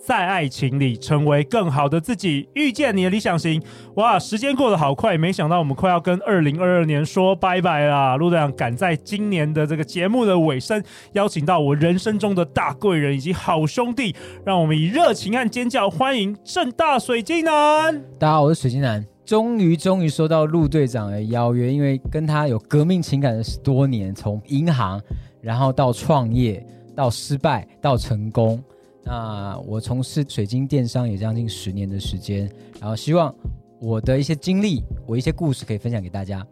在爱情里成为更好的自己，遇见你的理想型。哇，时间过得好快，没想到我们快要跟二零二二年说拜拜啦。陆队长赶在今年的这个节目的尾声，邀请到我人生中的大贵人以及好兄弟，让我们以热情和尖叫欢迎正大水晶男。大家好，我是水晶男。终于，终于收到陆队长的邀约，因为跟他有革命情感的十多年，从银行，然后到创业，到失败，到成功。那我从事水晶电商也将近十年的时间，然后希望我的一些经历，我一些故事可以分享给大家。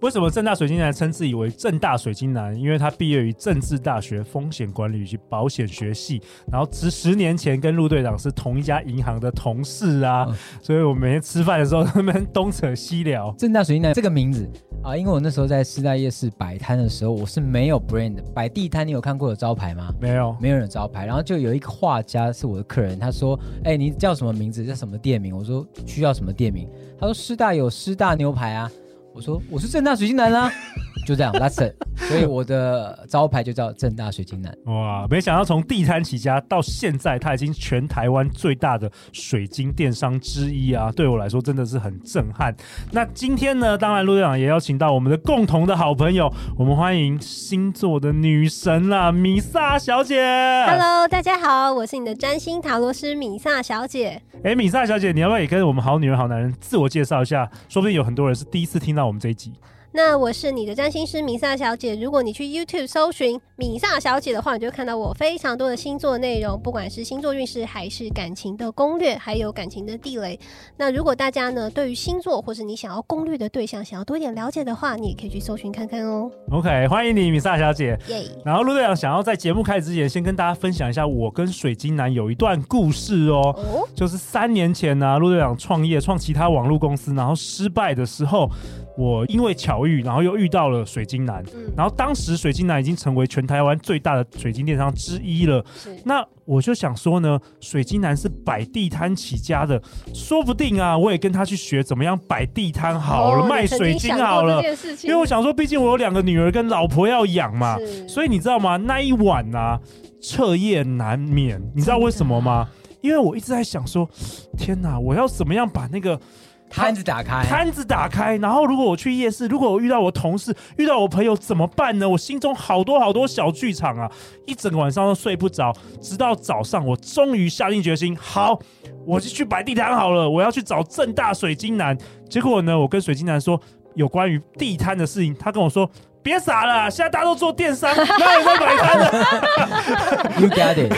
为什么正大水晶男称自己为正大水晶男？因为他毕业于政治大学风险管理以及保险学系，然后十十年前跟陆队长是同一家银行的同事啊，嗯、所以我每天吃饭的时候他们东扯西聊。正大水晶男这个名字啊，因为我那时候在师大夜市摆摊的时候，我是没有 brand 的摆地摊，你有看过有招牌吗？没有，没有人招牌。然后就有一个画家是我的客人，他说：“哎，你叫什么名字？叫什么店名？”我说：“需要什么店名？”他说：“师大有师大牛排啊。”我说我是正大水晶男啦，就这样，That's it。所以我的招牌就叫正大水晶男。哇，没想到从地摊起家到现在，他已经全台湾最大的水晶电商之一啊！对我来说真的是很震撼。那今天呢，当然陆队长也邀请到我们的共同的好朋友，我们欢迎星座的女神啦，米萨小姐。Hello，大家好，我是你的占星塔罗师米萨小姐。哎，米萨小姐，你要不要也跟我们好女人好男人自我介绍一下？说不定有很多人是第一次听到我们这一集。那我是你的占星师米萨小姐。如果你去 YouTube 搜寻米萨小姐的话，你就会看到我非常多的星座内容，不管是星座运势，还是感情的攻略，还有感情的地雷。那如果大家呢，对于星座或是你想要攻略的对象，想要多一点了解的话，你也可以去搜寻看看哦。OK，欢迎你，米萨小姐。耶。然后陆队长想要在节目开始之前，先跟大家分享一下我跟水晶男有一段故事哦。哦。就是三年前呢、啊，陆队长创业创其他网络公司，然后失败的时候。我因为巧遇，然后又遇到了水晶男，嗯、然后当时水晶男已经成为全台湾最大的水晶电商之一了。那我就想说呢，水晶男是摆地摊起家的，说不定啊，我也跟他去学怎么样摆地摊好了，哦、卖水晶好了。因为我想说，毕竟我有两个女儿跟老婆要养嘛，所以你知道吗？那一晚啊，彻夜难眠。你知道为什么吗？因为我一直在想说，天哪，我要怎么样把那个。摊子打开，摊子打开，然后如果我去夜市，如果我遇到我同事，遇到我朋友怎么办呢？我心中好多好多小剧场啊，一整个晚上都睡不着，直到早上，我终于下定决心，好，我就去摆地摊好了，我要去找正大水晶男。结果呢，我跟水晶男说有关于地摊的事情，他跟我说。别傻了，现在大家都做电商，哪有在摆摊的？You got it，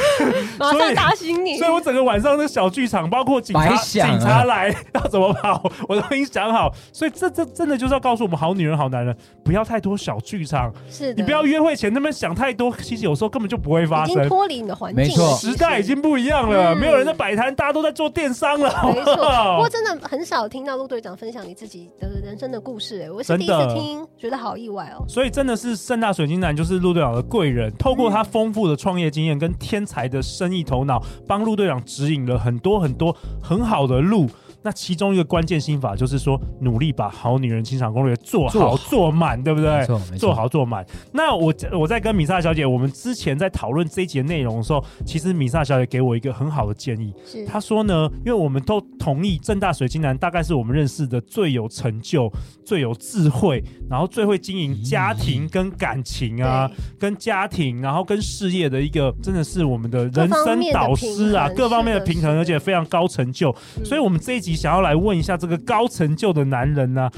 马上打醒你。所以我整个晚上的小剧场，包括警察警察来要怎么跑，我都已经想好。所以这这真的就是要告诉我们好女人好男人，不要太多小剧场。是的，你不要约会前那边想太多，其实有时候根本就不会发生。已经脱离你的环境，没错，时代已经不一样了，没有人在摆摊，大家都在做电商了。没错，不过真的很少听到陆队长分享你自己的人生的故事，哎，我是第一次听，觉得好意外哦。所以真的是盛大水晶男就是陆队长的贵人，透过他丰富的创业经验跟天才的生意头脑，帮陆队长指引了很多很多很好的路。那其中一个关键心法就是说，努力把好女人情场攻略做好做满，对不对？做好做满。那我我在跟米萨小姐，我们之前在讨论这一节内容的时候，其实米萨小姐给我一个很好的建议。是，她说呢，因为我们都同意正大水晶男大概是我们认识的最有成就、最有智慧，然后最会经营家庭跟感情啊，嗯、跟家庭，然后跟事业的一个，真的是我们的人生导师啊，各方面的平衡，而且非常高成就。所以，我们这一集。想要来问一下这个高成就的男人呢、啊？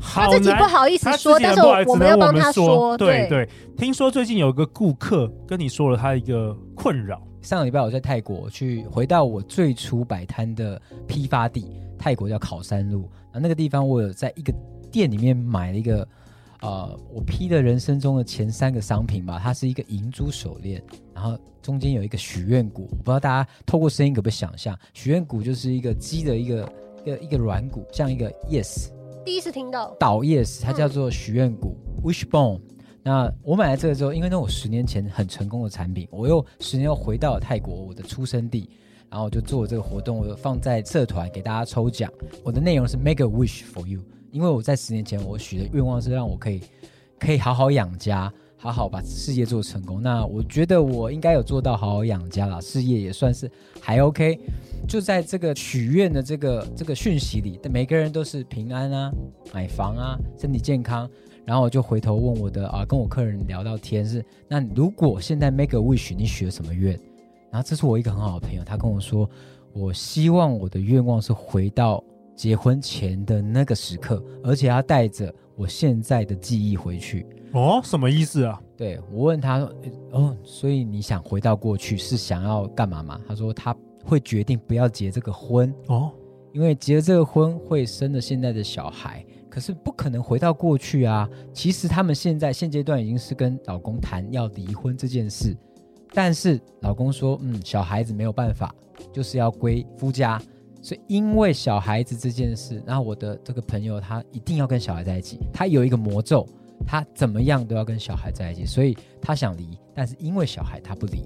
他自己不好意思说，但是我们要帮他说。对对，听说最近有一个顾客跟你说了他一个困扰。上个礼拜我在泰国去，回到我最初摆摊的批发地，泰国叫考山路。那那个地方我有在一个店里面买了一个，呃，我批的人生中的前三个商品吧。它是一个银珠手链，然后中间有一个许愿鼓。我不知道大家透过声音可不可以想象，许愿鼓就是一个鸡的一个。一个一个软骨，像一个 yes 第一次听到。倒 yes，它叫做许愿谷 Wishbone。那我买了这个之后，因为那我十年前很成功的产品，我又十年后回到了泰国，我的出生地，然后就做这个活动，我放在社团给大家抽奖。我的内容是 Make a wish for you，因为我在十年前我许的愿望是让我可以可以好好养家，好好把事业做成功。那我觉得我应该有做到好好养家了，事业也算是还 OK。就在这个许愿的这个这个讯息里，每个人都是平安啊，买房啊，身体健康。然后我就回头问我的啊，跟我客人聊到天是，那如果现在 make a wish，你许了什么愿？然后这是我一个很好的朋友，他跟我说，我希望我的愿望是回到结婚前的那个时刻，而且要带着我现在的记忆回去。哦，什么意思啊？对，我问他，哦，所以你想回到过去是想要干嘛吗？他说他会决定不要结这个婚哦，因为结了这个婚会生了现在的小孩。可是不可能回到过去啊！其实他们现在现阶段已经是跟老公谈要离婚这件事，但是老公说，嗯，小孩子没有办法，就是要归夫家。所以因为小孩子这件事，然后我的这个朋友他一定要跟小孩在一起，他有一个魔咒，他怎么样都要跟小孩在一起，所以他想离，但是因为小孩他不离。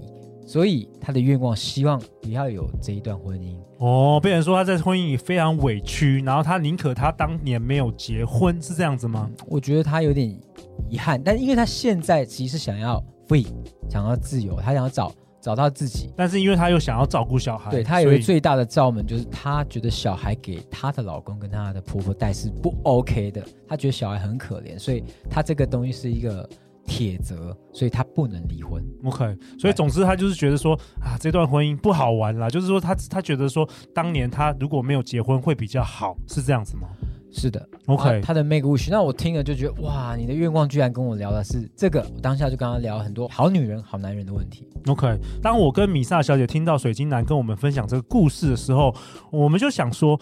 所以他的愿望希望不要有这一段婚姻哦。被人说他在婚姻里非常委屈，然后他宁可他当年没有结婚，是这样子吗？嗯，我觉得他有点遗憾，但因为他现在其实想要 free，想要自由，他想要找找到自己，但是因为他又想要照顾小孩，对，他有一个最大的罩门，就是他觉得小孩给他的老公跟他的婆婆带是不 OK 的，他觉得小孩很可怜，所以他这个东西是一个。铁则，所以他不能离婚。OK，所以总之他就是觉得说啊，这段婚姻不好玩啦。就是说他他觉得说，当年他如果没有结婚会比较好，是这样子吗？是的。OK，他的 make wish，那我听了就觉得哇，你的愿望居然跟我聊的是这个。我当下就跟他聊很多好女人、好男人的问题。OK，当我跟米萨小姐听到水晶男跟我们分享这个故事的时候，我们就想说。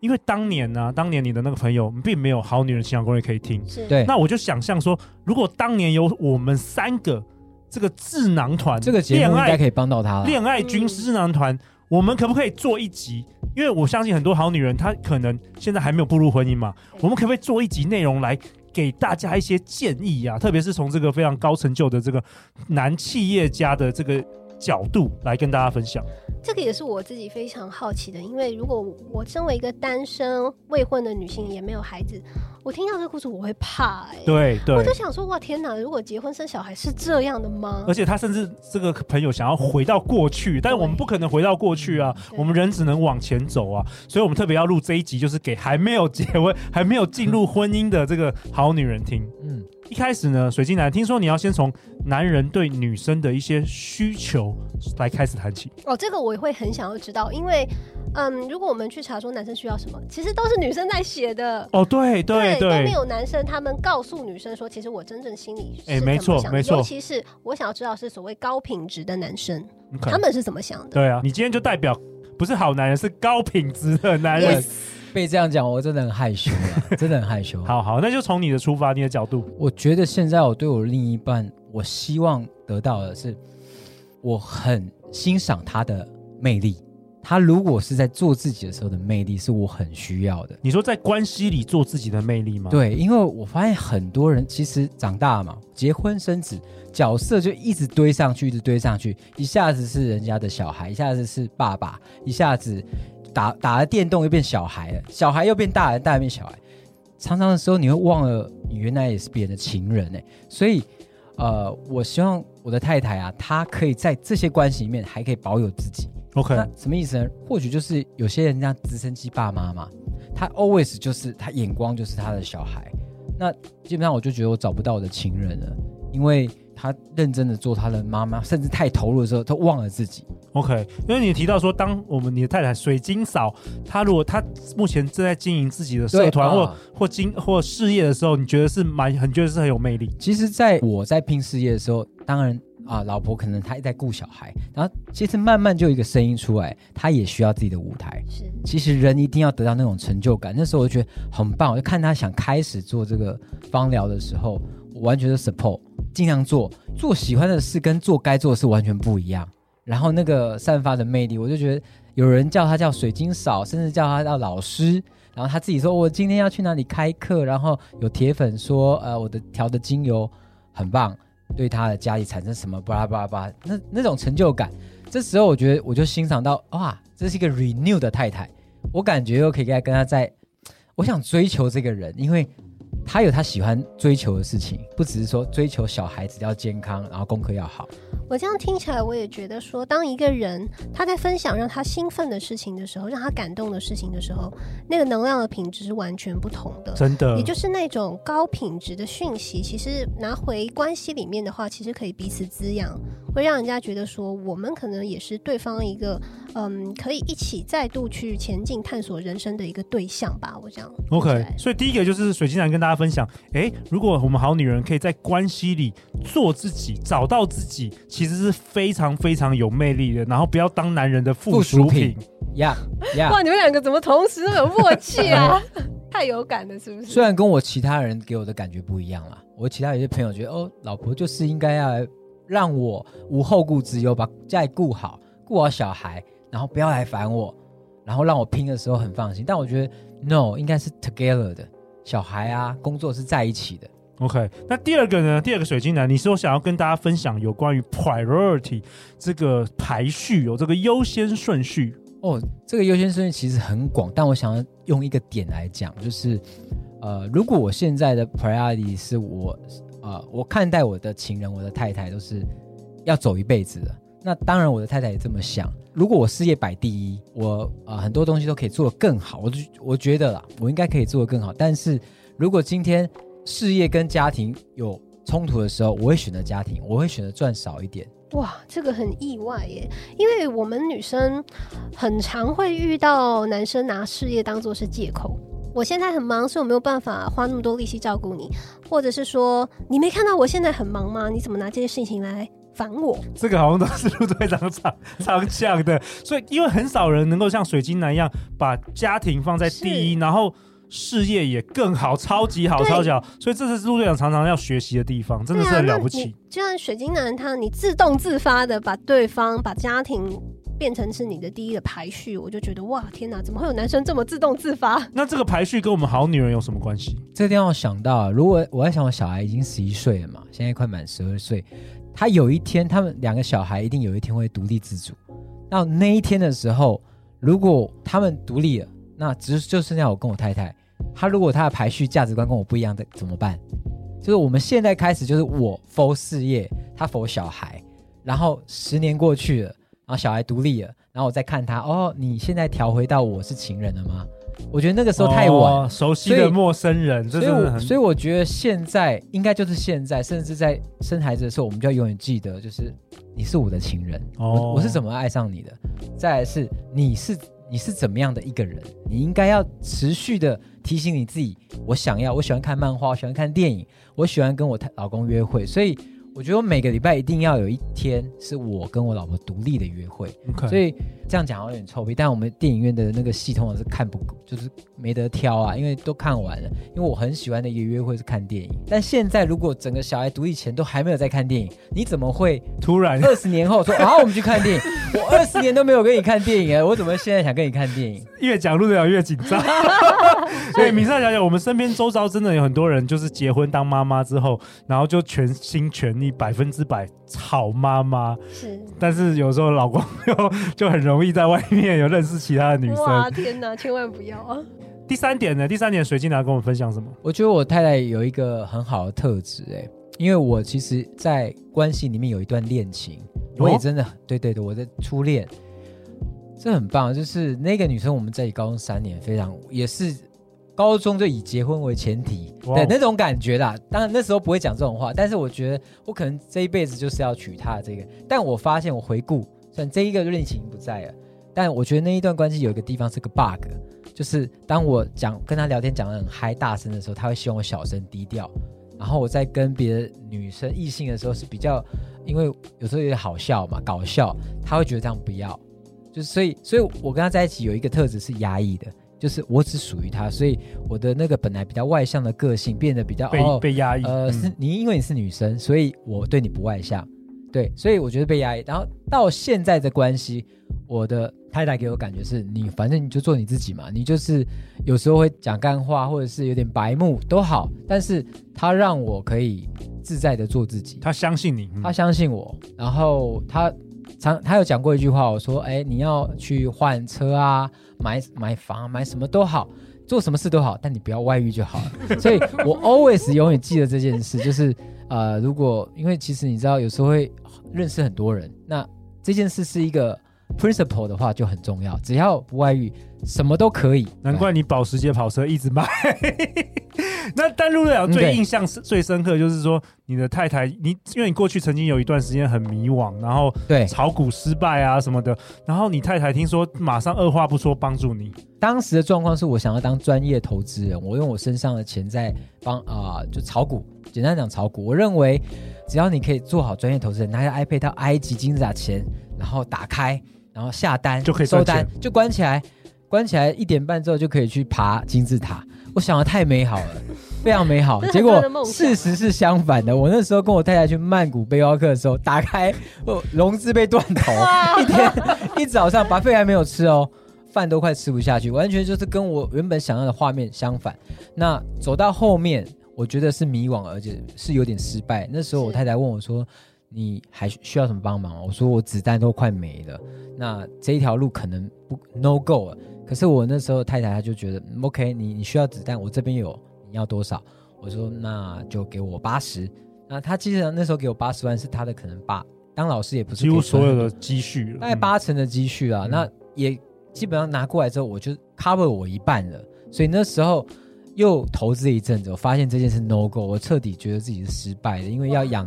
因为当年呢、啊，当年你的那个朋友并没有《好女人情感攻略》可以听，是对。那我就想象说，如果当年有我们三个这个智囊团，这个节目应该可以帮到他。恋爱军师智囊团，我们可不可以做一集？因为我相信很多好女人，她可能现在还没有步入婚姻嘛。我们可不可以做一集内容来给大家一些建议、啊？特别是从这个非常高成就的这个男企业家的这个。角度来跟大家分享，这个也是我自己非常好奇的。因为如果我身为一个单身未婚的女性，也没有孩子，我听到这个故事我会怕、欸。哎，对对，我就想说，哇，天哪！如果结婚生小孩是这样的吗？而且他甚至这个朋友想要回到过去，但是我们不可能回到过去啊，我们人只能往前走啊。所以我们特别要录这一集，就是给还没有结婚、还没有进入婚姻的这个好女人听。嗯。一开始呢，水晶男，听说你要先从男人对女生的一些需求来开始谈起。哦，这个我也会很想要知道，因为，嗯，如果我们去查说男生需要什么，其实都是女生在写的。哦，对对对，都没有男生他们告诉女生说，其实我真正心里是哎，没错没错，尤其是我想要知道是所谓高品质的男生.他们是怎么想的？对啊，你今天就代表不是好男人，是高品质的男人。被这样讲，我真的很害羞了，真的很害羞。好好，那就从你的出发，你的角度。我觉得现在我对我另一半，我希望得到的是，我很欣赏他的魅力。他如果是在做自己的时候的魅力，是我很需要的。你说在关系里做自己的魅力吗？对，因为我发现很多人其实长大嘛，结婚生子，角色就一直堆上去，一直堆上去，一下子是人家的小孩，一下子是爸爸，一下子。打打了电动又变小孩了，小孩又变大人，大人变小孩。常常的时候你会忘了，你原来也是别人的情人哎。所以，呃，我希望我的太太啊，她可以在这些关系里面还可以保有自己。OK，那什么意思呢？或许就是有些人家直升机爸妈嘛，他 always 就是他眼光就是他的小孩。那基本上我就觉得我找不到我的情人了，因为。他认真的做他的妈妈，甚至太投入的时候，他忘了自己。OK，因为你提到说，当我们你的太太水晶嫂，她如果她目前正在经营自己的社团或、啊、或经或事业的时候，你觉得是蛮很觉得是很有魅力。其实，在我在拼事业的时候，当然啊，老婆可能她也在顾小孩，然后其实慢慢就有一个声音出来，她也需要自己的舞台。是，其实人一定要得到那种成就感。那时候我就觉得很棒，我就看她想开始做这个芳疗的时候，我完全是 support。尽量做做喜欢的事，跟做该做的事完全不一样。然后那个散发的魅力，我就觉得有人叫他叫水晶嫂，甚至叫他叫老师。然后他自己说：“我今天要去哪里开课？”然后有铁粉说：“呃，我的调的精油很棒，对他的家里产生什么巴拉巴拉巴拉，那那种成就感。”这时候我觉得我就欣赏到，哇，这是一个 renew 的太太，我感觉又可以跟他在，我想追求这个人，因为。他有他喜欢追求的事情，不只是说追求小孩子要健康，然后功课要好。我这样听起来，我也觉得说，当一个人他在分享让他兴奋的事情的时候，让他感动的事情的时候，那个能量的品质是完全不同的。真的，也就是那种高品质的讯息，其实拿回关系里面的话，其实可以彼此滋养，会让人家觉得说，我们可能也是对方一个，嗯，可以一起再度去前进探索人生的一个对象吧。我这样。OK，所以第一个就是水晶男跟大家分享，哎，如果我们好女人可以在关系里做自己，找到自己，其实是非常非常有魅力的。然后不要当男人的附属品。呀呀！哇，你们两个怎么同时那么有默契啊？太有感了，是不是？虽然跟我其他人给我的感觉不一样啦，我其他有些朋友觉得，哦，老婆就是应该要让我无后顾之忧，把家里顾好，顾好小孩，然后不要来烦我，然后让我拼的时候很放心。但我觉得，no，应该是 together 的。小孩啊，工作是在一起的。OK，那第二个呢？第二个水晶男，你说想要跟大家分享有关于 priority 这个排序，有这个优先顺序哦。这个优先顺序其实很广，但我想要用一个点来讲，就是呃，如果我现在的 priority 是我呃，我看待我的情人、我的太太都是要走一辈子的，那当然我的太太也这么想。如果我事业摆第一，我呃很多东西都可以做得更好，我就我觉得啦，我应该可以做得更好。但是如果今天事业跟家庭有冲突的时候，我会选择家庭，我会选择赚少一点。哇，这个很意外耶，因为我们女生很常会遇到男生拿事业当做是借口。我现在很忙，所以我没有办法花那么多力气照顾你，或者是说你没看到我现在很忙吗？你怎么拿这些事情来？烦我，这个好像都是陆队长常常讲的，所以因为很少人能够像水晶男一样把家庭放在第一，然后事业也更好，超级好，超级好，所以这是陆队长常常要学习的地方，真的是很了不起。就像水晶男他，你自动自发的把对方把家庭变成是你的第一的排序，我就觉得哇，天哪，怎么会有男生这么自动自发？那这个排序跟我们好女人有什么关系？这个地方我想到，如果我在想，我小孩已经十一岁了嘛，现在快满十二岁。他有一天，他们两个小孩一定有一天会独立自主。到那一天的时候，如果他们独立了，那只就剩下我跟我太太。他如果他的排序价值观跟我不一样的怎么办？就是我们现在开始，就是我 for 事业，他 for 小孩。然后十年过去了，然后小孩独立了，然后我再看他，哦，你现在调回到我是情人了吗？我觉得那个时候太晚，哦、熟悉的陌生人，所以，所以，所以我觉得现在应该就是现在，甚至在生孩子的时候，我们就要永远记得，就是你是我的情人，哦、我我是怎么爱上你的，再来是你是你是怎么样的一个人，你应该要持续的提醒你自己，我想要，我喜欢看漫画，我喜欢看电影，我喜欢跟我老公约会，所以。我觉得我每个礼拜一定要有一天是我跟我老婆独立的约会，Okay. 所以这样讲有点臭屁。但我们电影院的那个系统是看不，就是没得挑啊，因为都看完了。因为我很喜欢的一个约会是看电影。但现在如果整个小孩独立前都还没有在看电影，你怎么会突然 二十年后说啊我们去看电影？我二十年都没有跟你看电影啊，我怎么现在想跟你看电影？越讲陆队长越紧张。所以米萨小姐，我们身边周遭真的有很多人，就是结婚当妈妈之后，然后就全心全意。百分之百好妈妈是，但是有时候老公又就很容易在外面有认识其他的女生。哇，天哪，千万不要啊！第三点呢？第三点，水晶男跟我们分享什么？我觉得我太太有一个很好的特质，哎，因为我其实，在关系里面有一段恋情，我也真的，哦、对对对，我的初恋，这很棒。就是那个女生，我们在一起高中三年，非常也是。高中就以结婚为前提，对那种感觉啦。当然那时候不会讲这种话，但是我觉得我可能这一辈子就是要娶她的这个。但我发现我回顾，虽然这一个恋情不在了，但我觉得那一段关系有一个地方是个 bug，就是当我讲跟她聊天讲的很嗨大声的时候，她会希望我小声低调。然后我在跟别的女生异性的时候是比较，因为有时候有点好笑嘛，搞笑，她会觉得这样不要。就是所以，所以我跟他在一起有一个特质是压抑的。就是我只属于他，所以我的那个本来比较外向的个性变得比较被、哦、被压抑。呃，是你因为你是女生，所以我对你不外向，对，所以我觉得被压抑。然后到现在的关系，我的太太给我感觉是你，反正你就做你自己嘛，你就是有时候会讲干话，或者是有点白目都好，但是他让我可以自在的做自己，他相信你，他相信我，然后他常他有讲过一句话，我说，哎，你要去换车啊，买买房，买什么都好，做什么事都好，但你不要外遇就好了。所以我 always 永远记得这件事，就是呃，如果因为其实你知道，有时候会认识很多人，那这件事是一个。Principle 的话就很重要，只要不外遇，什么都可以。难怪你保时捷跑车一直卖。那但陆队长最印象最深刻就是说，你的太太，你因为你过去曾经有一段时间很迷惘，然后对炒股失败啊什么的，然后你太太听说马上二话不说帮助你。当时的状况是我想要当专业投资人，我用我身上的钱在帮啊、呃，就炒股。简单讲炒股，我认为只要你可以做好专业投资人，拿下 iPad 到埃及金字塔前，然后打开。然后下单就可以收单，就关起来，关起来一点半之后就可以去爬金字塔。我想的太美好了，非常美好。结果事实是相反的。我那时候跟我太太去曼谷背包客的时候，打开，哦，融资被断头，一天一早上把肺还没有吃哦，饭都快吃不下去，完全就是跟我原本想要的画面相反。那走到后面，我觉得是迷惘，而且是有点失败。那时候我太太问我说。你还需要什么帮忙？我说我子弹都快没了，那这一条路可能不 no go 了。可是我那时候太太她就觉得 OK，你你需要子弹，我这边有，你要多少？我说那就给我八十。那他基本上那时候给我八十万是他的可能八，当老师也不是几乎所有的积蓄了，大概八成的积蓄啊。嗯、那也基本上拿过来之后，我就 cover 我一半了。所以那时候又投资一阵子，我发现这件事 no go，我彻底觉得自己是失败的，因为要养。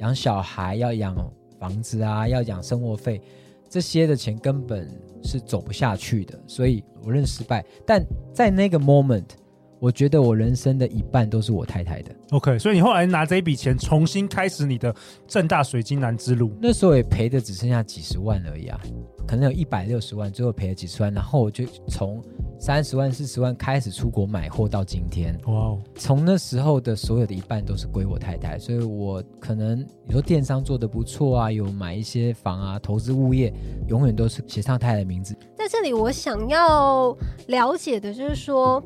养小孩要养房子啊，要养生活费，这些的钱根本是走不下去的，所以我认失败。但在那个 moment，我觉得我人生的一半都是我太太的。OK，所以你后来拿这一笔钱重新开始你的正大水晶男之路。那时候也赔的只剩下几十万而已啊，可能有一百六十万，最后赔了几十万，然后我就从。三十万、四十万开始出国买货到今天，哇哦！从那时候的所有的一半都是归我太太，所以我可能你说电商做的不错啊，有买一些房啊，投资物业，永远都是写上太太的名字。在这里，我想要了解的就是说。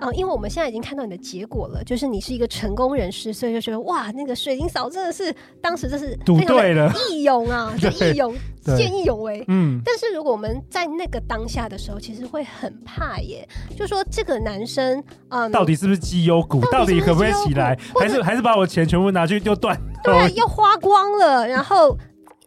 嗯，因为我们现在已经看到你的结果了，就是你是一个成功人士，所以就觉得哇，那个水晶嫂真的是当时真是赌对了，义勇啊，就义勇见义勇为。嗯，但是如果我们在那个当下的时候，其实会很怕耶，就说这个男生啊，嗯、到底是不是绩优股？到底可不可以起来？还是还是把我钱全部拿去就断？对，要花光了。然后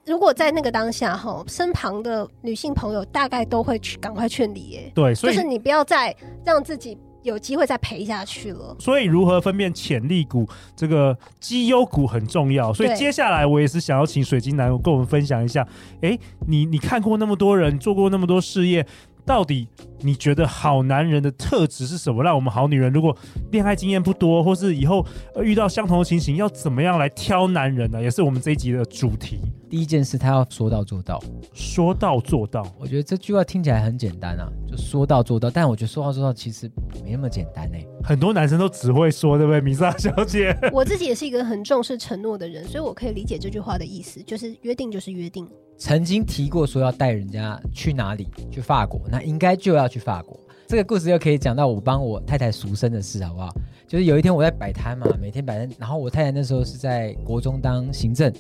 如果在那个当下哈，身旁的女性朋友大概都会去赶快劝你耶，对，所以就是你不要再让自己。有机会再赔下去了，所以如何分辨潜力股？这个绩优股很重要。所以接下来我也是想要请水晶男跟我们分享一下。哎，你你看过那么多人，做过那么多事业。到底你觉得好男人的特质是什么？让我们好女人如果恋爱经验不多，或是以后遇到相同的情形，要怎么样来挑男人呢？也是我们这一集的主题。第一件事，他要说到做到。说到做到，我觉得这句话听起来很简单啊，就说到做到。但我觉得说到做到其实没那么简单呢。很多男生都只会说，对不对，米萨小姐？我自己也是一个很重视承诺的人，所以我可以理解这句话的意思，就是约定就是约定。曾经提过说要带人家去哪里？去法国，那应该就要去法国。这个故事又可以讲到我帮我太太赎身的事，好不好？就是有一天我在摆摊嘛，每天摆摊，然后我太太那时候是在国中当行政，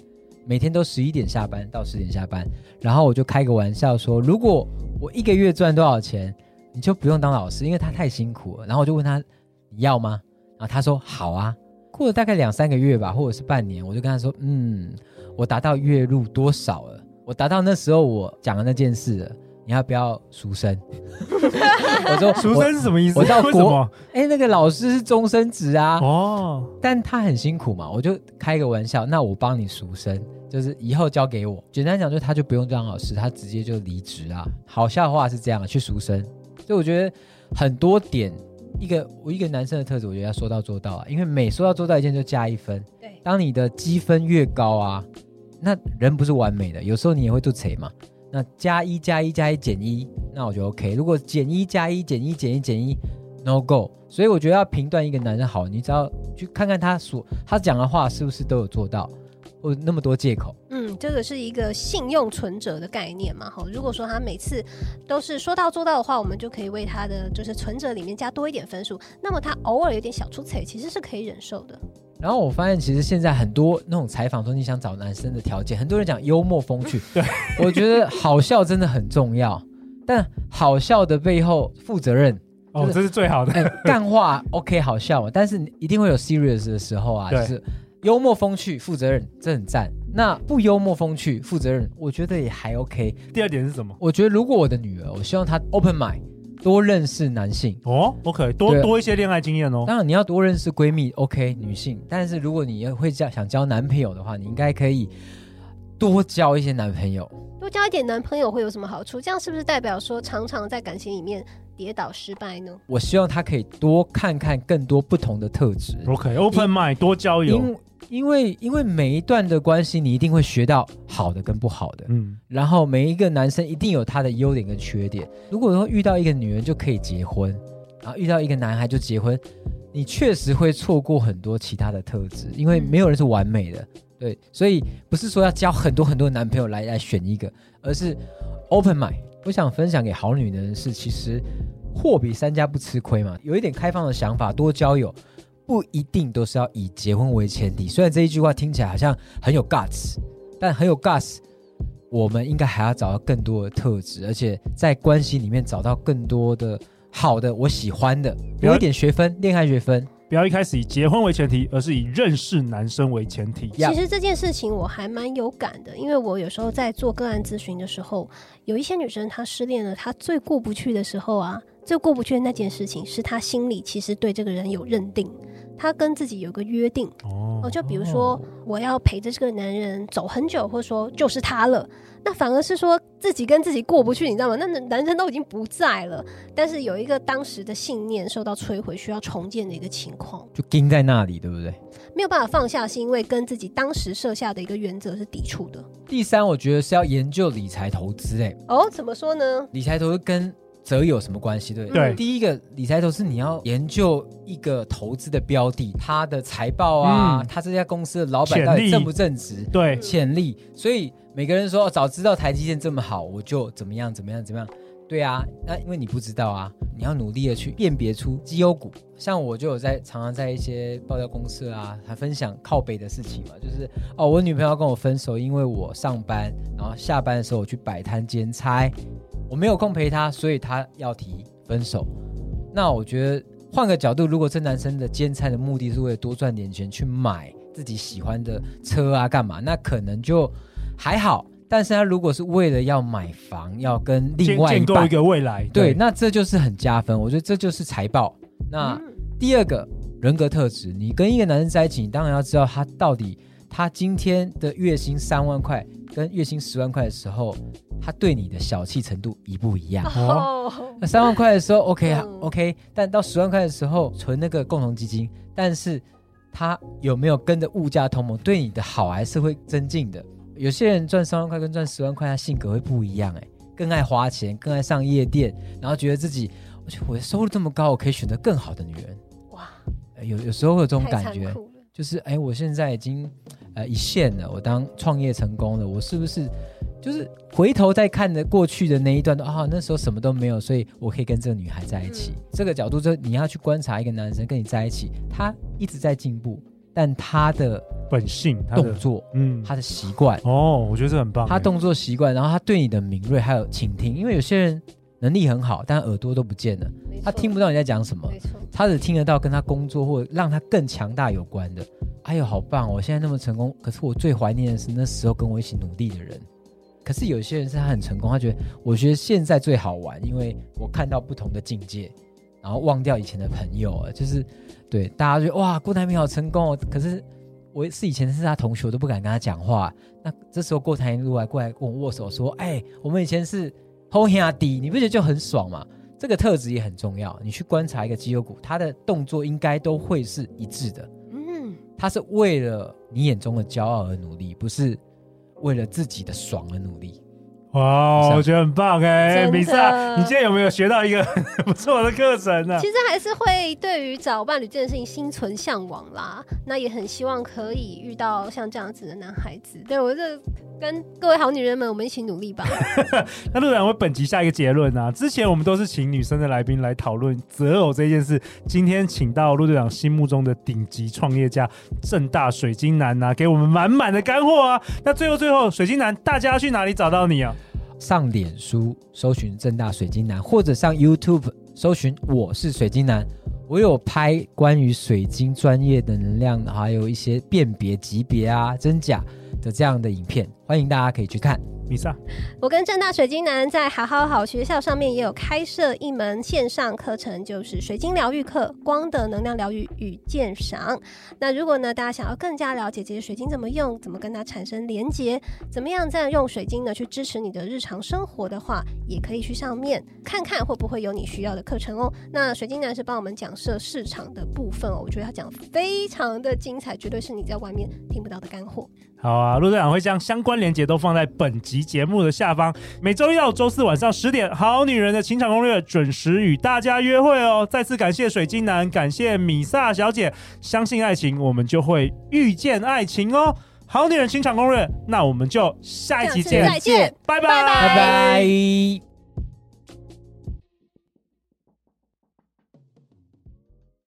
每天都十一点下班到十点下班，然后我就开个玩笑说，如果我一个月赚多少钱，你就不用当老师，因为他太辛苦了。然后我就问他，你要吗？然后他说好啊。过了大概两三个月吧，或者是半年，我就跟他说，嗯，我达到月入多少了？我达到那时候我讲的那件事了，你要不要赎身？我说赎身是什么意思？我到国哎、欸，那个老师是终身职啊。哦，但他很辛苦嘛，我就开个玩笑，那我帮你赎身，就是以后交给我。简单讲，就他就不用当老师，他直接就离职啊。好笑话是这样，去赎身。所以我觉得很多点，一个我一个男生的特质，我觉得要说到做到啊，因为每说到做到一件就加一分。对，当你的积分越高啊。那人不是完美的，有时候你也会做贼嘛。那加一加一加一减一，那我就 OK。如果减一加一减一减一减一，no go。所以我觉得要评断一个男人好，你只要去看看他所他讲的话是不是都有做到。或那么多借口。嗯，这个是一个信用存折的概念嘛？哈，如果说他每次都是说到做到的话，我们就可以为他的就是存折里面加多一点分数。那么他偶尔有点小出彩，其实是可以忍受的。然后我发现，其实现在很多那种采访说你想找男生的条件，很多人讲幽默风趣。对，我觉得好笑真的很重要，但好笑的背后负责任哦，这是最好的。干话 OK 好笑，但是一定会有 serious 的时候啊，就是幽默风趣、负责任，这很赞。那不幽默风趣、负责任，我觉得也还 OK。第二点是什么？我觉得如果我的女儿，我希望她 open mind。多认识男性哦，OK，多多一些恋爱经验哦。当然你要多认识闺蜜，OK，女性。但是如果你要会交想交男朋友的话，你应该可以多交一些男朋友。多交一点男朋友会有什么好处？这样是不是代表说常常在感情里面跌倒失败呢？我希望他可以多看看更多不同的特质。OK，Open mind，多交友。因为因为每一段的关系，你一定会学到好的跟不好的，嗯，然后每一个男生一定有他的优点跟缺点。如果说遇到一个女人就可以结婚，然后遇到一个男孩就结婚，你确实会错过很多其他的特质，因为没有人是完美的，对，所以不是说要交很多很多男朋友来来选一个，而是 open mind。我想分享给好女人的是，其实货比三家不吃亏嘛，有一点开放的想法，多交友。不一定都是要以结婚为前提，虽然这一句话听起来好像很有 guts，但很有 guts，我们应该还要找到更多的特质，而且在关系里面找到更多的好的，我喜欢的，有一点学分，恋爱学分，不要一开始以结婚为前提，而是以认识男生为前提。其实这件事情我还蛮有感的，因为我有时候在做个案咨询的时候，有一些女生她失恋了，她最过不去的时候啊，最过不去的那件事情是他心里其实对这个人有认定。他跟自己有个约定哦，就比如说我要陪着这个男人走很久，或者说就是他了。那反而是说自己跟自己过不去，你知道吗？那男生都已经不在了，但是有一个当时的信念受到摧毁，需要重建的一个情况，就钉在那里，对不对？没有办法放下，是因为跟自己当时设下的一个原则是抵触的。第三，我觉得是要研究理财投资。哎，哦，怎么说呢？理财投资跟则有什么关系？对对，第一个理财投资，你要研究一个投资的标的，它的财报啊，他、嗯、这家公司的老板到底正不正直？对，潜力。所以每个人说，早知道台积电这么好，我就怎么样怎么样怎么样。对啊，那因为你不知道啊，你要努力的去辨别出绩优股。像我就有在常常在一些报料公司啊，还分享靠北的事情嘛，就是哦，我女朋友跟我分手，因为我上班，然后下班的时候我去摆摊兼差。我没有空陪他，所以他要提分手。那我觉得换个角度，如果这男生的兼差的目的是为了多赚点钱去买自己喜欢的车啊，干嘛？那可能就还好。但是他如果是为了要买房，要跟另外一半建构一个 未来，对，对，那这就是很加分。我觉得这就是财报。那第二个人格特质，你跟一个男生在一起，你当然要知道他到底他今天的月薪三万块跟月薪十万块的时候。他对你的小气程度一不一样？哦，那三万块的时候，OK 啊，OK，但到十万块的时候，存那个共同基金，但是他有没有跟着物价同盟？对你的好还是会增进的。有些人赚三万块跟赚十万块，他性格会不一样，哎，更爱花钱，更爱上夜店，然后觉得自己，我的收入这么高，我可以选择更好的女人。哇，有有时候会有这种感觉，就是哎，我现在已经呃一线了，我当创业成功了，我是不是？就是回头再看的过去的那一段啊，那时候什么都没有，所以我可以跟这个女孩在一起。嗯、这个角度，就你要去观察一个男生跟你在一起，他一直在进步，但他的本性、动作，嗯，他的习惯，哦，我觉得这很棒。他动作习惯，然后他对你的敏锐还有倾听，因为有些人能力很好，但耳朵都不见了，他听不到你在讲什么，他只听得到跟他工作或者让他更强大有关的。哎呦，好棒！我现在那么成功，可是我最怀念的是那时候跟我一起努力的人。可是有些人是他很成功，他觉得我觉得现在最好玩，因为我看到不同的境界，然后忘掉以前的朋友啊，就是对大家觉得哇，郭台铭好成功哦。可是我是以前是他同学，我都不敢跟他讲话。那这时候郭台铭如果来过来跟我握手，说：“哎，我们以前是好兄弟，你不觉得就很爽吗？”这个特质也很重要。你去观察一个绩优股，他的动作应该都会是一致的。嗯，他是为了你眼中的骄傲而努力，不是。为了自己的爽而努力哇，我觉得很棒哎，米莎，你今天有没有学到一个 不错的课程呢？其实还是会对于找伴侣这件事情心存向往啦，那也很希望可以遇到像这样子的男孩子。对，我这跟各位好女人们，我们一起努力吧。那陆队长，我本集下一个结论啊，之前我们都是请女生的来宾来讨论择偶这件事，今天请到陆队长心目中的顶级创业家正大水晶男啊，给我们满满的干货啊。那最后最后，水晶男，大家去哪里找到你啊？上脸书搜寻正大水晶男，或者上 YouTube 搜寻我是水晶男。我有拍关于水晶专业的能量，还有一些辨别级别啊真假的这样的影片，欢迎大家可以去看。米萨，我跟正大水晶男在好好好学校上面也有开设一门线上课程，就是水晶疗愈课，光的能量疗愈与鉴赏。那如果呢，大家想要更加了解这些水晶怎么用，怎么跟它产生连接，怎么样再用水晶呢去支持你的日常生活的话，也可以去上面看看会不会有你需要的课程哦。那水晶男是帮我们讲设市场的部分哦，我觉得他讲非常的精彩，绝对是你在外面听不到的干货。好啊，陆队长会将相关连接都放在本集节目的下方。每周一到周四晚上十点，《好女人的情场攻略》准时与大家约会哦。再次感谢水晶男，感谢米萨小姐，相信爱情，我们就会遇见爱情哦。好女人情场攻略，那我们就下一集见，再见，拜拜，拜拜。